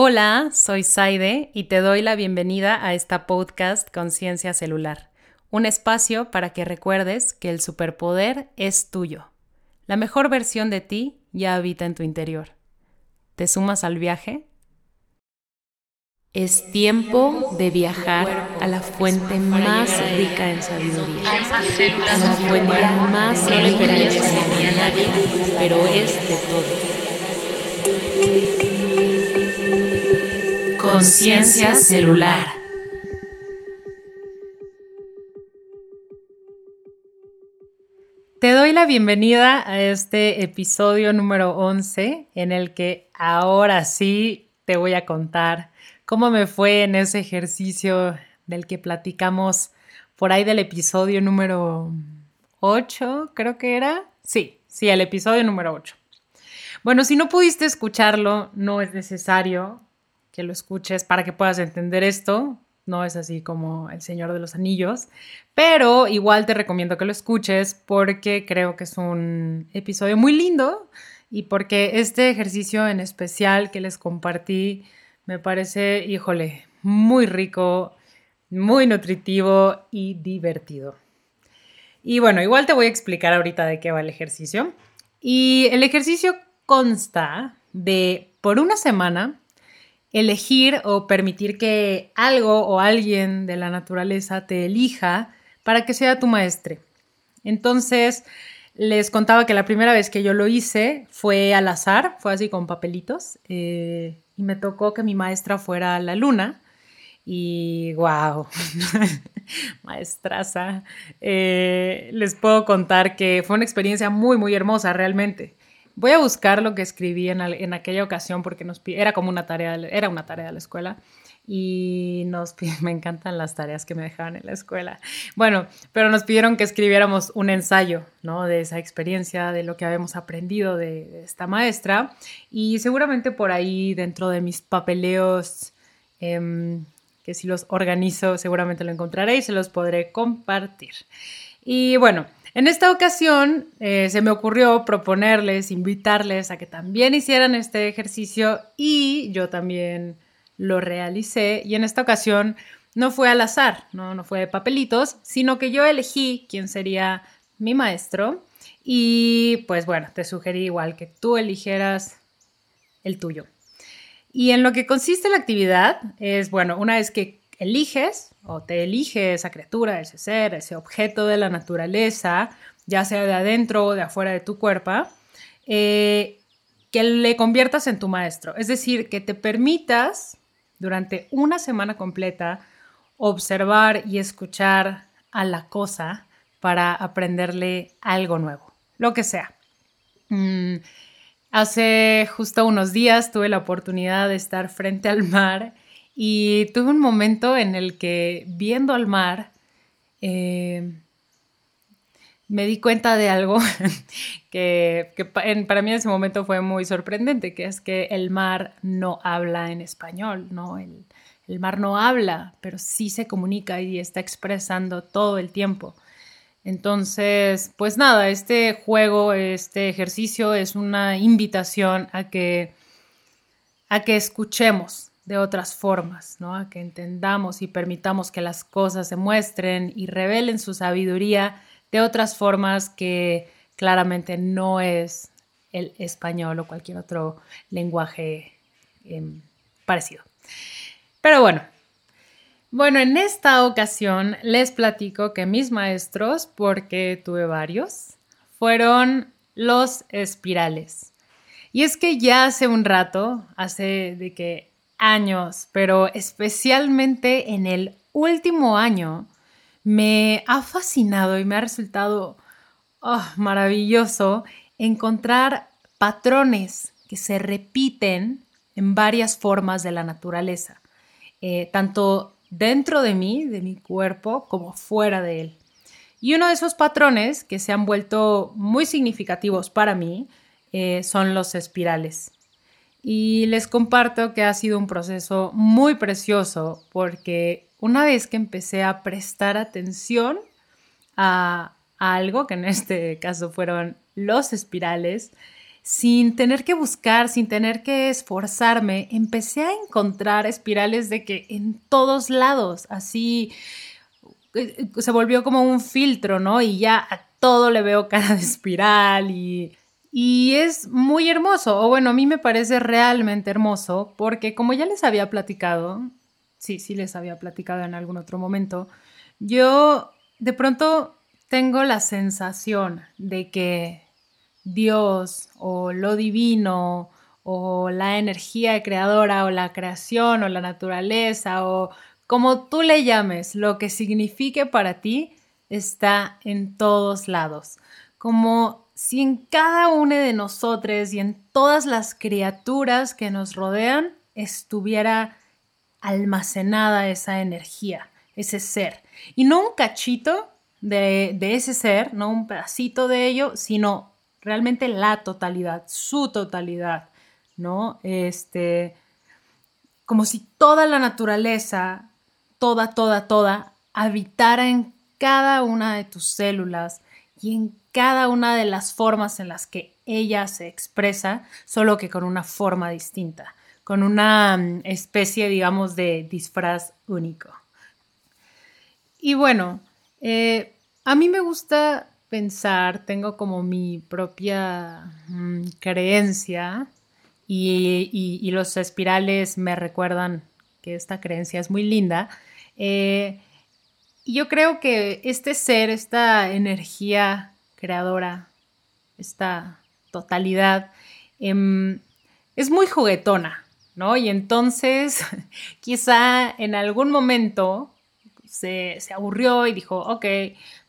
Hola, soy Saide y te doy la bienvenida a esta podcast Conciencia Celular, un espacio para que recuerdes que el superpoder es tuyo. La mejor versión de ti ya habita en tu interior. ¿Te sumas al viaje? Es tiempo de viajar a la fuente más rica en sabiduría, a la fuente más referente a nadie, pero es de todo. Conciencia celular. Te doy la bienvenida a este episodio número 11 en el que ahora sí te voy a contar cómo me fue en ese ejercicio del que platicamos por ahí del episodio número 8, creo que era. Sí, sí, el episodio número 8. Bueno, si no pudiste escucharlo, no es necesario que lo escuches para que puedas entender esto. No es así como El Señor de los Anillos, pero igual te recomiendo que lo escuches porque creo que es un episodio muy lindo y porque este ejercicio en especial que les compartí me parece, híjole, muy rico, muy nutritivo y divertido. Y bueno, igual te voy a explicar ahorita de qué va el ejercicio. Y el ejercicio consta de, por una semana, elegir o permitir que algo o alguien de la naturaleza te elija para que sea tu maestre. Entonces, les contaba que la primera vez que yo lo hice fue al azar, fue así con papelitos. Eh, y me tocó que mi maestra fuera la luna. Y wow, maestraza. Eh, les puedo contar que fue una experiencia muy, muy hermosa realmente. Voy a buscar lo que escribí en, en aquella ocasión porque nos, era como una tarea, era una tarea de la escuela y nos me encantan las tareas que me dejaban en la escuela. Bueno, pero nos pidieron que escribiéramos un ensayo, ¿no? De esa experiencia, de lo que habíamos aprendido de, esta maestra y seguramente por ahí dentro de mis papeleos em, que si los organizo seguramente lo encontraré y se los podré compartir. Y bueno, en esta ocasión eh, se me ocurrió proponerles, invitarles a que también hicieran este ejercicio y yo también lo realicé. Y en esta ocasión no fue al azar, no, no fue de papelitos, sino que yo elegí quién sería mi maestro. Y pues bueno, te sugerí igual que tú eligieras el tuyo. Y en lo que consiste la actividad es, bueno, una vez que eliges o te elige esa criatura, ese ser, ese objeto de la naturaleza, ya sea de adentro o de afuera de tu cuerpo, eh, que le conviertas en tu maestro. Es decir, que te permitas durante una semana completa observar y escuchar a la cosa para aprenderle algo nuevo, lo que sea. Mm, hace justo unos días tuve la oportunidad de estar frente al mar y tuve un momento en el que viendo al mar eh, me di cuenta de algo que, para mí en ese momento fue muy sorprendente, que es que el mar no habla en español, ¿no? El, el mar no habla, pero sí se comunica y está expresando todo el tiempo. Entonces, pues nada, este juego, este ejercicio es una invitación a que, a que escuchemos de otras formas, ¿no? A que entendamos y permitamos que las cosas se muestren y revelen su sabiduría de otras formas que claramente no es el español o cualquier otro lenguaje em, parecido. Pero bueno, bueno, en esta ocasión les platico que mis maestros, porque tuve varios, fueron los espirales. Y es que ya hace un rato, hace de que años, pero especialmente en el último año, me ha fascinado y me ha resultado oh, maravilloso encontrar patrones que se repiten en varias formas de la naturaleza, eh, tanto dentro de mí, de mi cuerpo, como fuera de él. Y uno de esos patrones que se han vuelto muy significativos para mí eh, son los espirales. Y les comparto que ha sido un proceso muy precioso porque una vez que empecé a prestar atención a, algo, que en este caso fueron los espirales, sin tener que buscar, sin tener que esforzarme, empecé a encontrar espirales de que en todos lados, así eh, se volvió como un filtro, ¿no? Y ya a todo le veo cara de espiral y, y es muy hermoso, o bueno, a mí me parece realmente hermoso porque como ya les había platicado, sí, sí les había platicado en algún otro momento, yo de pronto tengo la sensación de que Dios o lo divino o la energía creadora o la creación o la naturaleza o como tú le llames, lo que signifique para ti está en todos lados. Como si en cada uno de nosotros y en todas las criaturas que nos rodean estuviera almacenada esa energía, ese ser. Y no un cachito de, de ese ser, no un pedacito de ello, sino realmente la totalidad, su totalidad, ¿no? Este, como si toda la naturaleza, toda, toda, toda, habitara en cada una de tus células y en cada una de las formas en las que ella se expresa, solo que con una forma distinta, con una mm, especie, digamos, de disfraz único. Y bueno, eh, a mí me gusta pensar, tengo como mi propia mm, creencia y, los espirales me recuerdan que esta creencia es muy linda. Eh, yo creo que este ser, esta energía creadora, esta totalidad, em, es muy juguetona, ¿no? Y entonces quizá en algún momento se, se aburrió y dijo, ok,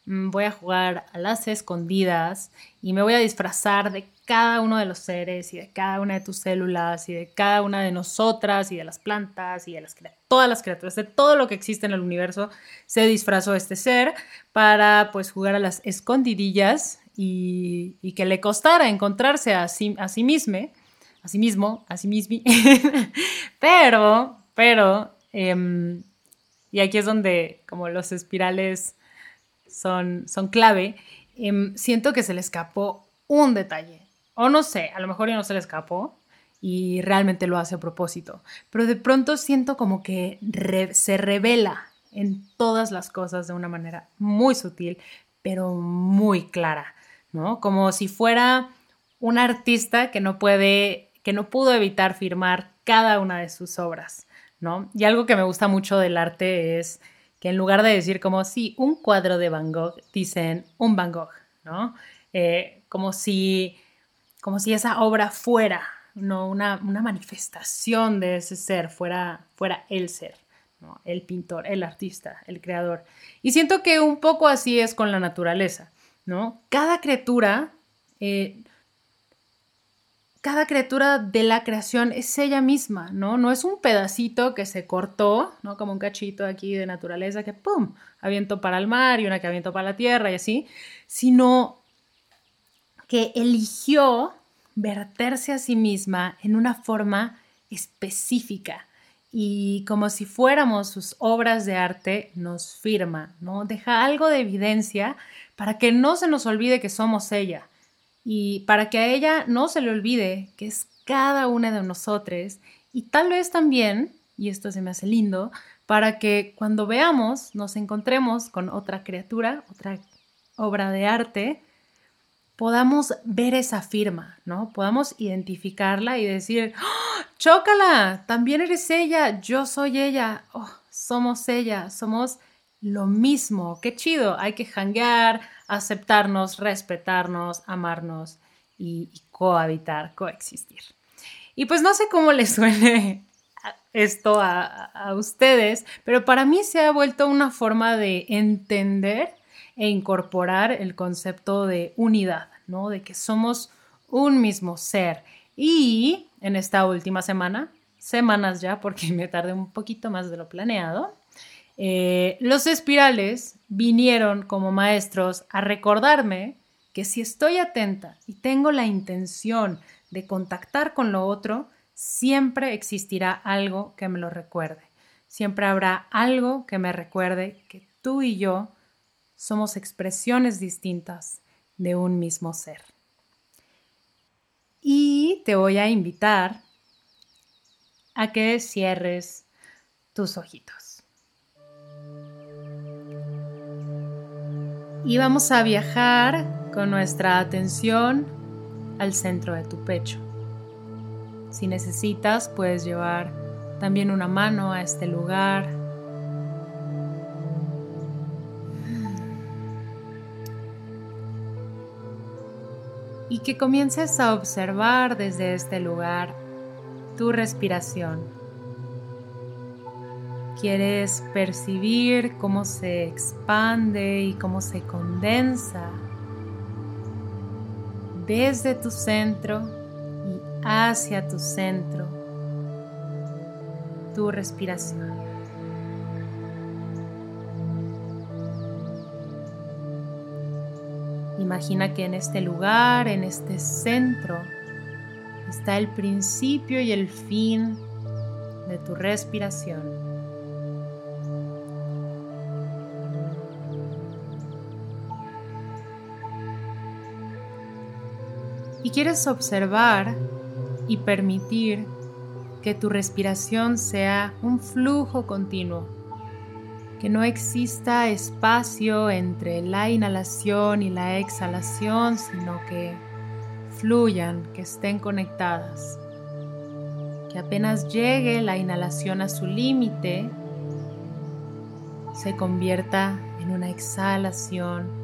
voy a jugar a las escondidas y me voy a disfrazar de cada uno de los seres y de cada una de tus células y de cada una de nosotras y de las plantas y de las todas las criaturas, de todo lo que existe en el universo, se disfrazó este ser para pues jugar a las escondidillas y, que le costara encontrarse a sí, a sí mismo, a sí mismo, a sí mismo, pero, pero, em, y aquí es donde como los espirales son, son clave, em, siento que se le escapó un detalle. O no sé, a lo mejor ya no se le escapó y realmente lo hace a propósito. Pero de pronto siento como que se revela en todas las cosas de una manera muy sutil, pero muy clara, ¿no? Como si fuera un artista que no puede, que no pudo evitar firmar cada una de sus obras, ¿no? Y algo que me gusta mucho del arte es que en lugar de decir como si un cuadro de Van Gogh, dicen un Van Gogh, ¿no? Eh, como, si, como si esa obra fuera, ¿no? Una, manifestación de ese ser, fuera, fuera el ser, ¿no? El pintor, el artista, el creador. Y siento que un poco así es con la naturaleza, ¿no? Cada criatura eh, cada criatura de la creación es ella misma, ¿no? No es un pedacito que se cortó, ¿no? Como un cachito aquí de naturaleza que, ¡pum!, aviento para el mar y una que aviento para la tierra y así, sino que eligió verterse a sí misma en una forma específica y como si fuéramos sus obras de arte, nos firma, ¿no? Deja algo de evidencia para que no se nos olvide que somos ella y para que a ella no se le olvide que es cada una de nosotros y tal vez también, y esto se me hace lindo, para que cuando veamos nos encontremos con otra criatura, otra obra de arte, podamos ver esa firma, ¿no? Podamos identificarla y decir, ¡Oh, chócala, también eres ella, yo soy ella, oh, somos ella, somos lo mismo, qué chido, hay que hanguear, aceptarnos, respetarnos, amarnos y, cohabitar, coexistir. Y pues no sé cómo les suene esto a, a, ustedes, pero para mí se ha vuelto una forma de entender e incorporar el concepto de unidad, ¿no? De que somos un mismo ser. Y en esta última semana, semanas ya, porque me tardé un poquito más de lo planeado, eh, los espirales vinieron como maestros a recordarme que si estoy atenta y tengo la intención de contactar con lo otro, siempre existirá algo que me lo recuerde. Siempre habrá algo que me recuerde que tú y yo somos expresiones distintas de un mismo ser. Y te voy a invitar a que cierres tus ojitos. Y vamos a viajar con nuestra atención al centro de tu pecho. Si necesitas, puedes llevar también una mano a este lugar. Y que comiences a observar desde este lugar tu respiración. Quieres percibir cómo se expande y cómo se condensa desde tu centro y hacia tu centro, tu respiración. Imagina que en este lugar, en este centro, está el principio y el fin de tu respiración. Y quieres observar y permitir que tu respiración sea un flujo continuo, que no exista espacio entre la inhalación y la exhalación, sino que fluyan, que estén conectadas. Que apenas llegue la inhalación a su límite, se convierta en una exhalación.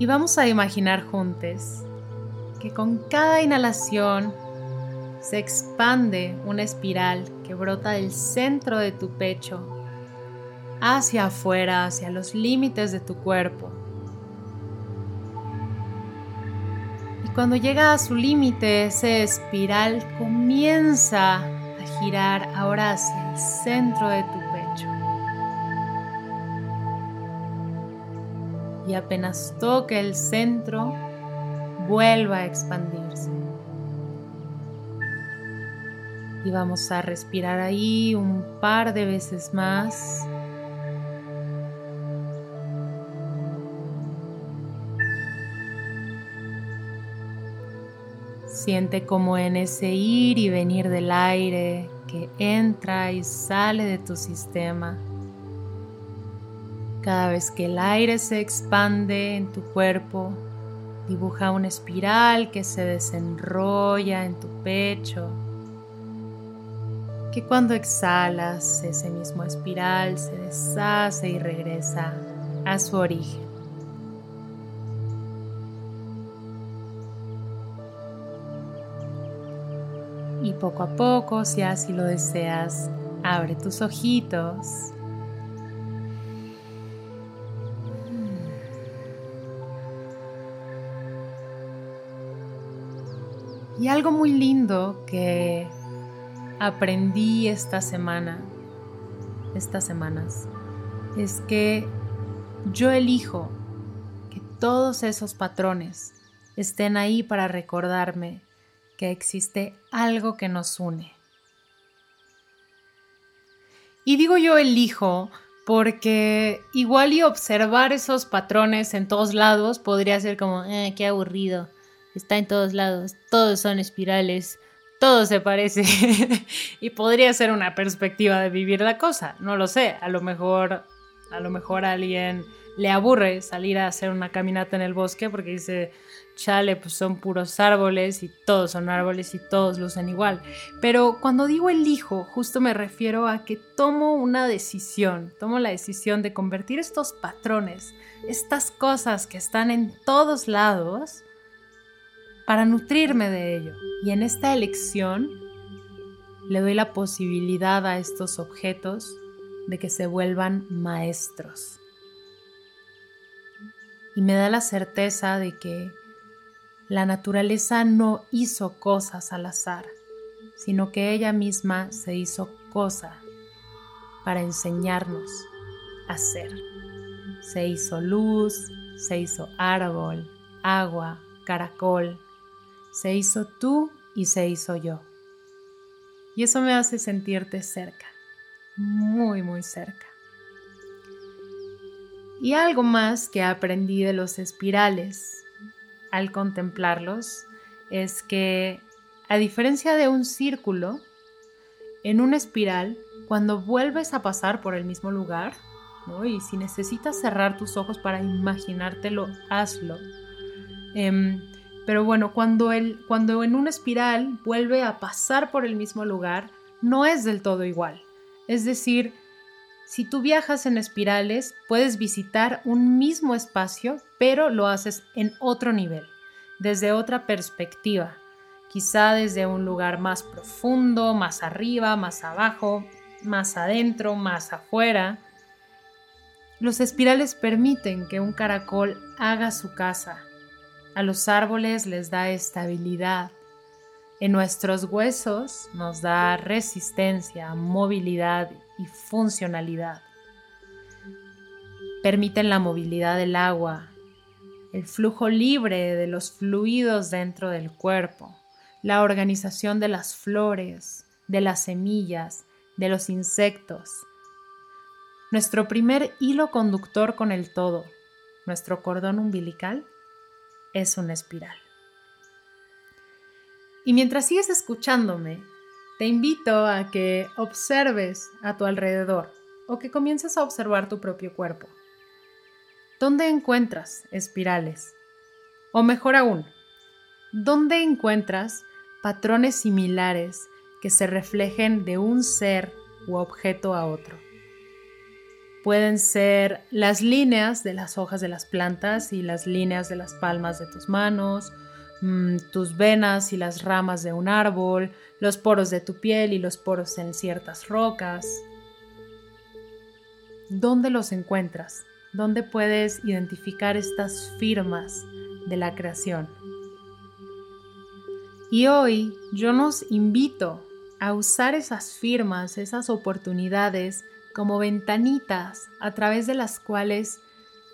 Y vamos a imaginar juntos que con cada inhalación se expande una espiral que brota del centro de tu pecho hacia afuera, hacia los límites de tu cuerpo. Y cuando llega a su límite, ese espiral comienza a girar ahora hacia el centro de tu Y apenas toque el centro, vuelva a expandirse. Y vamos a respirar ahí un par de veces más. Siente como en ese ir y venir del aire que entra y sale de tu sistema. Cada vez que el aire se expande en tu cuerpo, dibuja una espiral que se desenrolla en tu pecho. Que cuando exhalas, ese mismo espiral se deshace y regresa a su origen. y poco a poco, si así lo deseas, abre tus ojitos. Y algo muy lindo que aprendí esta semana, estas semanas, es que yo elijo que todos esos patrones estén ahí para recordarme que existe algo que nos une. Y digo yo elijo porque igual y observar esos patrones en todos lados podría ser como, eh, qué aburrido, está en todos lados, todos son espirales, todo se parece y podría ser una perspectiva de vivir la cosa, no lo sé, a lo mejor a lo mejor a alguien le aburre salir a hacer una caminata en el bosque porque dice, chale, pues son puros árboles y todos son árboles y todos lucen igual. Pero cuando digo elijo, justo me refiero a que tomo una decisión, tomo la decisión de convertir estos patrones, estas cosas que están en todos lados, para nutrirme de ello. Y en esta elección le doy la posibilidad a estos objetos de que se vuelvan maestros. Y me da la certeza de que la naturaleza no hizo cosas al azar, sino que ella misma se hizo cosa para enseñarnos a ser. Se hizo luz, se hizo árbol, agua, caracol, se hizo tú y se hizo yo. Y eso me hace sentirte cerca, muy, muy cerca. Y algo más que aprendí de los espirales al contemplarlos es que, a diferencia de un círculo, en una espiral, cuando vuelves a pasar por el mismo lugar, y si necesitas cerrar tus ojos para imaginártelo, hazlo. Em, pero bueno, cuando, el, cuando en una espiral vuelve a pasar por el mismo lugar, no es del todo igual. Es decir, si tú viajas en espirales, puedes visitar un mismo espacio, pero lo haces en otro nivel, desde otra perspectiva, quizá desde un lugar más profundo, más arriba, más abajo, más adentro, más afuera. Los espirales permiten que un caracol haga su casa. A los árboles les da estabilidad. En nuestros huesos nos da resistencia, movilidad y funcionalidad. Permiten la movilidad del agua, el flujo libre de los fluidos dentro del cuerpo, la organización de las flores, de las semillas, de los insectos. Nuestro primer hilo conductor con el todo, nuestro cordón umbilical, es una espiral. Y mientras sigues escuchándome, te invito a que observes a tu alrededor o que comiences a observar tu propio cuerpo. ¿Dónde encuentras espirales? O mejor aún, ¿dónde encuentras patrones similares que se reflejen de un ser u objeto a otro? Pueden ser las líneas de las hojas de las plantas y las líneas de las palmas de tus manos, Mm, tus venas y las ramas de un árbol, los poros de tu piel y los poros en ciertas rocas. ¿Dónde los encuentras? ¿Dónde puedes identificar estas firmas de la creación? Y hoy yo nos invito a usar esas firmas, esas oportunidades como ventanitas a través de las cuales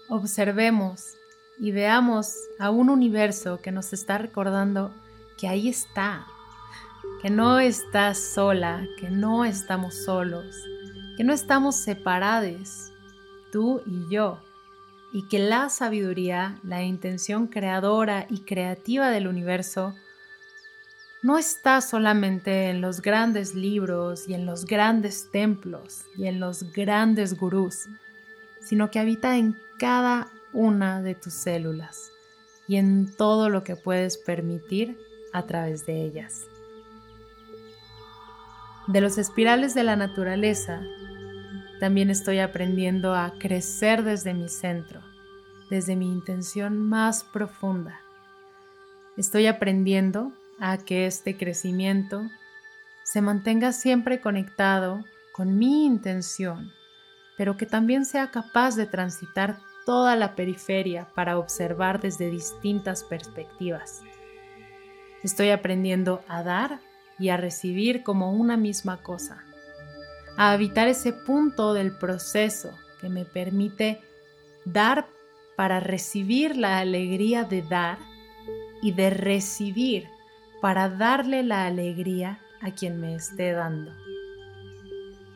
observemos y veamos a un universo que nos está recordando que ahí está, que no estás sola, que no estamos solos, que no estamos separados, tú y yo, y que la sabiduría, la intención creadora y creativa del universo, no está solamente en los grandes libros y en los grandes templos y en los grandes gurús, sino que habita en cada una de tus células y en todo lo que puedes permitir a través de ellas. De los espirales de la naturaleza, también estoy aprendiendo a crecer desde mi centro, desde mi intención más profunda. Estoy aprendiendo a que este crecimiento se mantenga siempre conectado con mi intención, pero que también sea capaz de transitar toda la periferia para observar desde distintas perspectivas. Estoy aprendiendo a dar y a recibir como una misma cosa, a habitar ese punto del proceso que me permite dar para recibir la alegría de dar y de recibir para darle la alegría a quien me esté dando.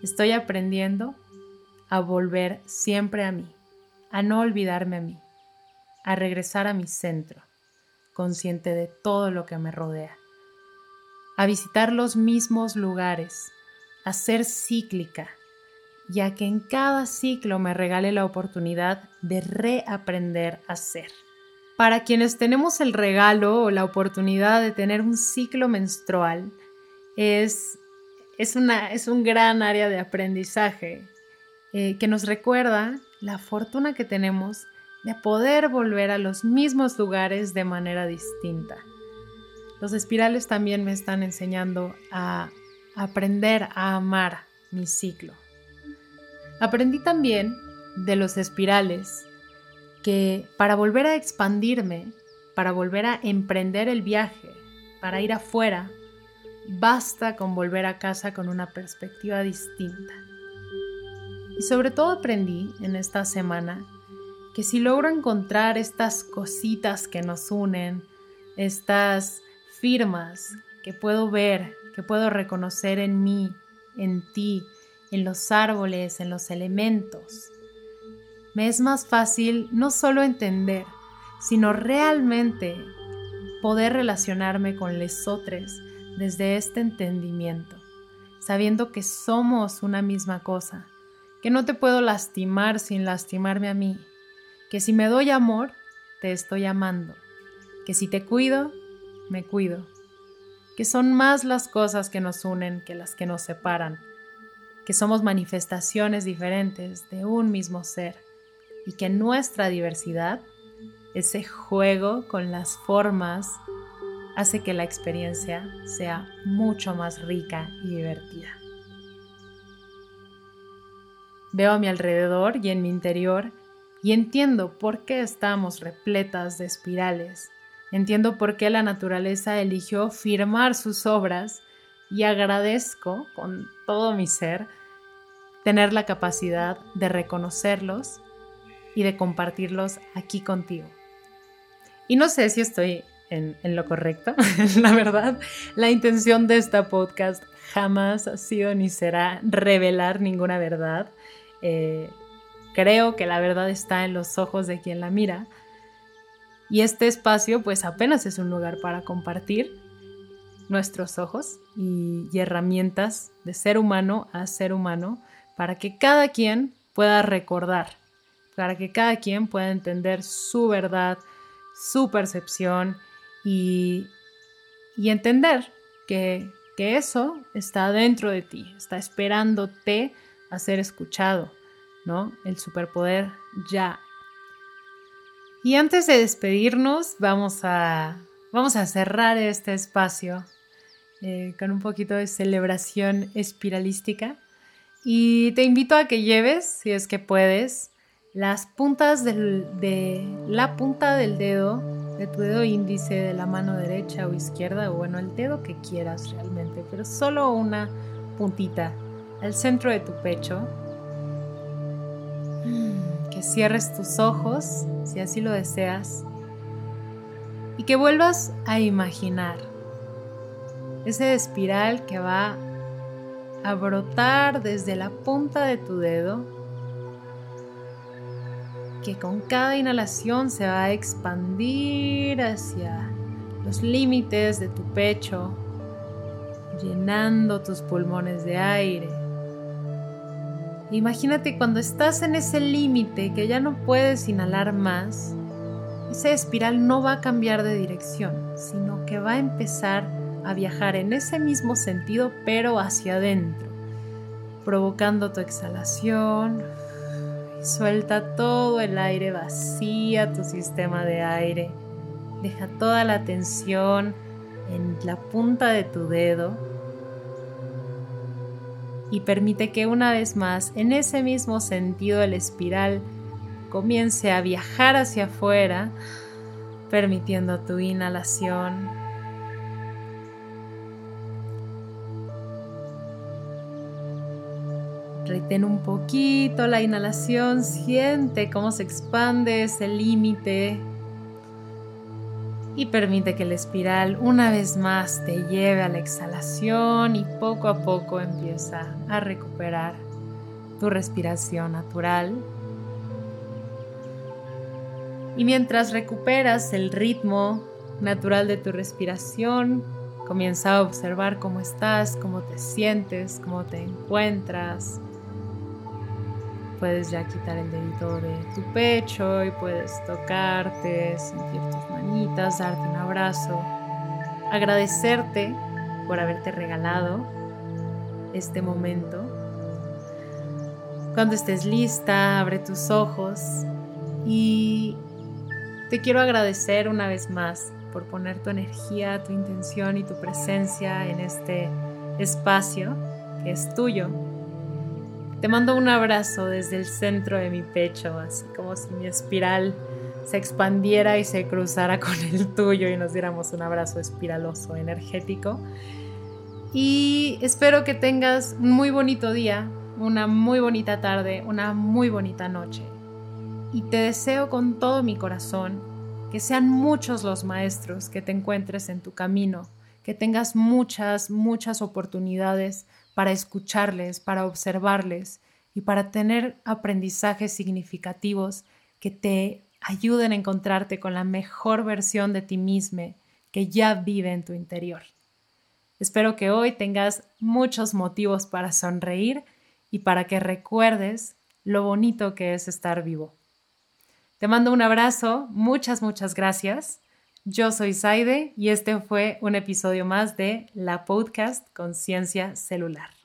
Estoy aprendiendo a volver siempre a mí a no olvidarme a mí, a regresar a mi centro, consciente de todo lo que me rodea, a visitar los mismos lugares, a ser cíclica, ya que en cada ciclo me regale la oportunidad de reaprender a ser. Para quienes tenemos el regalo o la oportunidad de tener un ciclo menstrual, es, es, una, es un gran área de aprendizaje eh, que nos recuerda la fortuna que tenemos de poder volver a los mismos lugares de manera distinta. Los espirales también me están enseñando a aprender a amar mi ciclo. Aprendí también de los espirales que para volver a expandirme, para volver a emprender el viaje, para ir afuera, basta con volver a casa con una perspectiva distinta. Y sobre todo aprendí en esta semana que si logro encontrar estas cositas que nos unen, estas firmas que puedo ver, que puedo reconocer en mí, en ti, en los árboles, en los elementos, me es más fácil no solo entender, sino realmente poder relacionarme con lesotres desde este entendimiento, sabiendo que somos una misma cosa, que no te puedo lastimar sin lastimarme a mí, que si me doy amor, te estoy amando, que si te cuido, me cuido, que son más las cosas que nos unen que las que nos separan, que somos manifestaciones diferentes de un mismo ser y que nuestra diversidad, ese juego con las formas, hace que la experiencia sea mucho más rica y divertida. Veo a mi alrededor y en mi interior y entiendo por qué estamos repletas de espirales. Entiendo por qué la naturaleza eligió firmar sus obras y agradezco con todo mi ser tener la capacidad de reconocerlos y de compartirlos aquí contigo. Y no sé si estoy en, lo correcto, la verdad, la intención de esta podcast jamás ha sido ni será revelar ninguna verdad. Eh, creo que la verdad está en los ojos de quien la mira. Y este espacio pues apenas es un lugar para compartir nuestros ojos y, y herramientas de ser humano a ser humano para que cada quien pueda recordar, para que cada quien pueda entender su verdad, su percepción y, entender que, que eso está dentro de ti, está esperándote a ser escuchado, ¿no? El superpoder ya. Y antes de despedirnos, vamos a, vamos a cerrar este espacio eh, con un poquito de celebración espiralística. Y te invito a que lleves, si es que puedes, las puntas de la punta del dedo, de tu dedo índice de la mano derecha o izquierda, o bueno, el dedo que quieras realmente, pero solo una puntita al centro de tu pecho. Mm, que cierres tus ojos, si así lo deseas, y que vuelvas a imaginar ese espiral que va a brotar desde la punta de tu dedo que con cada inhalación se va a expandir hacia los límites de tu pecho, llenando tus pulmones de aire. Imagínate cuando estás en ese límite que ya no puedes inhalar más, esa espiral no va a cambiar de dirección, sino que va a empezar a viajar en ese mismo sentido, pero hacia adentro, provocando tu exhalación Suelta todo el aire, vacía tu sistema de aire. Deja toda la tensión en la punta de tu dedo y permite que una vez más, en ese mismo sentido, el espiral comience a viajar hacia afuera, permitiendo tu inhalación Retén un poquito la inhalación, siente cómo se expande ese límite y permite que la espiral una vez más te lleve a la exhalación y poco a poco empieza a recuperar tu respiración natural. Y mientras recuperas el ritmo natural de tu respiración, comienza a observar cómo estás, cómo te sientes, cómo te encuentras puedes ya quitar el dedito de tu pecho y puedes tocarte, sentir tus manitas, darte un abrazo, agradecerte por haberte regalado este momento. Cuando estés lista, abre tus ojos y te quiero agradecer una vez más por poner tu energía, tu intención y tu presencia en este espacio que es tuyo te mando un abrazo desde el centro de mi pecho, así como si mi espiral se expandiera y se cruzara con el tuyo y nos diéramos un abrazo espiraloso, energético. Y espero que tengas un muy bonito día, una muy bonita tarde, una muy bonita noche. Y te deseo con todo mi corazón que sean muchos los maestros que te encuentres en tu camino, que tengas muchas, muchas oportunidades para escucharles, para observarles y para tener aprendizajes significativos que te ayuden a encontrarte con la mejor versión de ti mismo que ya vive en tu interior. Espero que hoy tengas muchos motivos para sonreír y para que recuerdes lo bonito que es estar vivo. Te mando un abrazo, muchas, muchas gracias. Yo soy Saide y este fue un episodio más de la podcast Conciencia Celular.